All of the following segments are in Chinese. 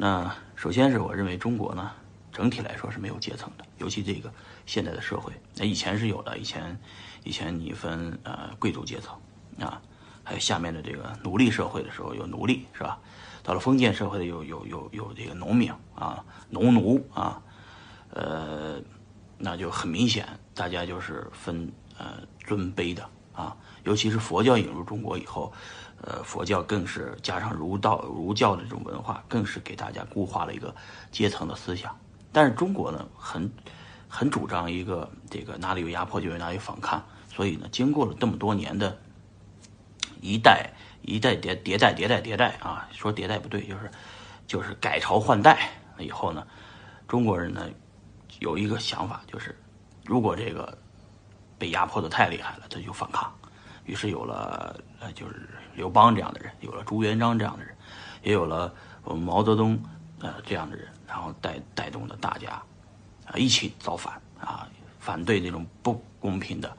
那首先是我认为中国呢，整体来说是没有阶层的，尤其这个现在的社会，那以前是有的，以前以前你分呃贵族阶层啊，还有下面的这个奴隶社会的时候有奴隶是吧？到了封建社会的有有有有这个农民啊，农奴啊，呃，那就很明显，大家就是分呃尊卑的啊，尤其是佛教引入中国以后。呃，佛教更是加上儒道儒教的这种文化，更是给大家固化了一个阶层的思想。但是中国呢，很很主张一个这个哪里有压迫就有哪里反抗。所以呢，经过了这么多年的一代一代迭迭代迭代迭代啊，说迭代不对，就是就是改朝换代以后呢，中国人呢有一个想法，就是如果这个被压迫的太厉害了，他就反抗。于是有了呃，就是。刘邦这样的人，有了朱元璋这样的人，也有了我们毛泽东呃这样的人，然后带带动的大家啊一起造反啊，反对这种不公平的，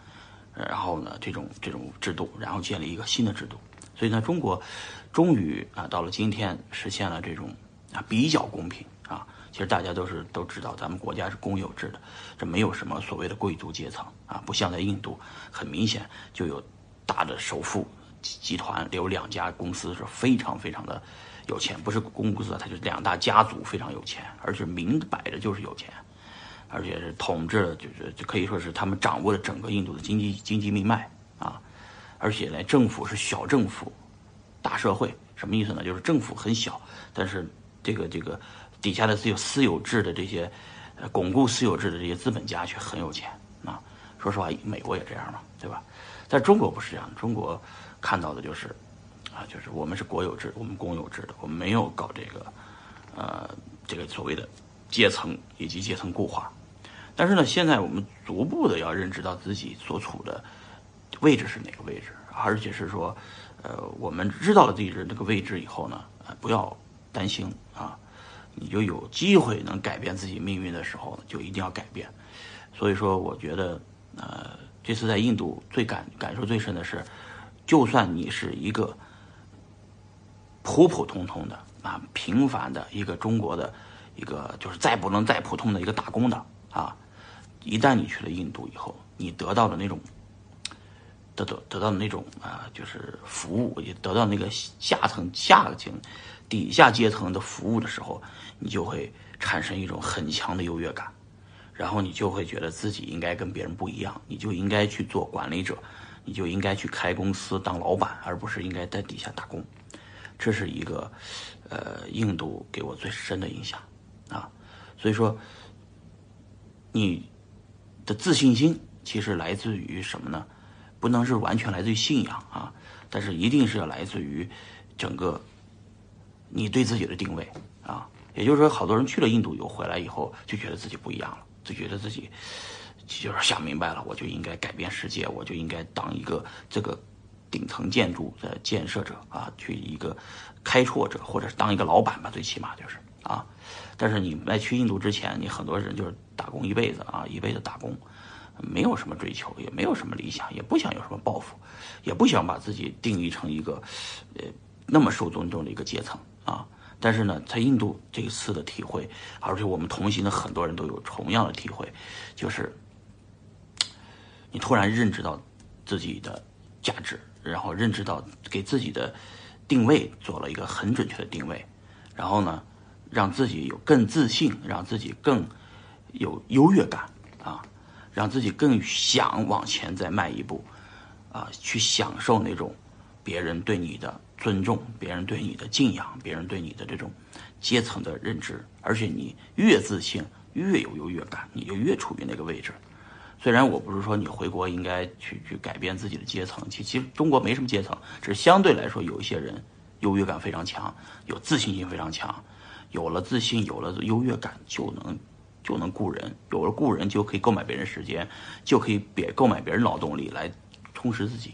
然后呢这种这种制度，然后建立一个新的制度。所以呢，中国终于啊到了今天实现了这种啊比较公平啊。其实大家都是都知道，咱们国家是公有制的，这没有什么所谓的贵族阶层啊，不像在印度，很明显就有大的首富。集团有两家公司是非常非常的有钱，不是公司，它就是两大家族非常有钱，而且明摆着就是有钱，而且是统治了，就是就可以说是他们掌握了整个印度的经济经济命脉啊，而且呢，政府是小政府，大社会，什么意思呢？就是政府很小，但是这个这个底下的私有私有制的这些，呃，巩固私有制的这些资本家却很有钱啊。说实话，美国也这样嘛，对吧？但中国不是这样，中国。看到的就是，啊，就是我们是国有制，我们公有制的，我们没有搞这个，呃，这个所谓的阶层以及阶层固化。但是呢，现在我们逐步的要认知到自己所处的位置是哪个位置，而且是说，呃，我们知道了自己的这个位置以后呢，呃，不要担心啊，你就有机会能改变自己命运的时候，就一定要改变。所以说，我觉得，呃，这次在印度最感感受最深的是。就算你是一个普普通通的啊平凡的一个中国的一个就是再不能再普通的一个打工的啊，一旦你去了印度以后，你得到的那种得得得到那种啊就是服务，也得到那个下层下层底下阶层的服务的时候，你就会产生一种很强的优越感，然后你就会觉得自己应该跟别人不一样，你就应该去做管理者。你就应该去开公司当老板，而不是应该在底下打工。这是一个，呃，印度给我最深的影响啊。所以说，你的自信心其实来自于什么呢？不能是完全来自于信仰啊，但是一定是要来自于整个你对自己的定位啊。也就是说，好多人去了印度以后回来以后，就觉得自己不一样了，就觉得自己。就是想明白了，我就应该改变世界，我就应该当一个这个顶层建筑的建设者啊，去一个开拓者，或者是当一个老板吧，最起码就是啊。但是你在去印度之前，你很多人就是打工一辈子啊，一辈子打工，没有什么追求，也没有什么理想，也不想有什么抱负，也不想把自己定义成一个呃那么受尊重的一个阶层啊。但是呢，在印度这一次的体会，而且我们同行的很多人都有同样的体会，就是。你突然认知到自己的价值，然后认知到给自己的定位做了一个很准确的定位，然后呢，让自己有更自信，让自己更有优越感啊，让自己更想往前再迈一步啊，去享受那种别人对你的尊重，别人对你的敬仰，别人对你的这种阶层的认知，而且你越自信，越有优越感，你就越处于那个位置。虽然我不是说你回国应该去去改变自己的阶层，其其实中国没什么阶层，只是相对来说有一些人优越感非常强，有自信心非常强，有了自信，有了优越感，就能就能雇人，有了雇人就可以购买别人时间，就可以别购买别人劳动力来充实自己，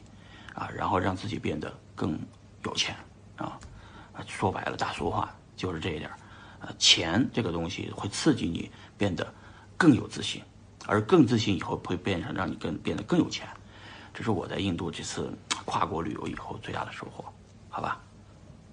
啊，然后让自己变得更有钱啊，说白了大俗话就是这一点，啊，钱这个东西会刺激你变得更有自信。而更自信以后会变成让你更变得更有钱，这是我在印度这次跨国旅游以后最大的收获，好吧？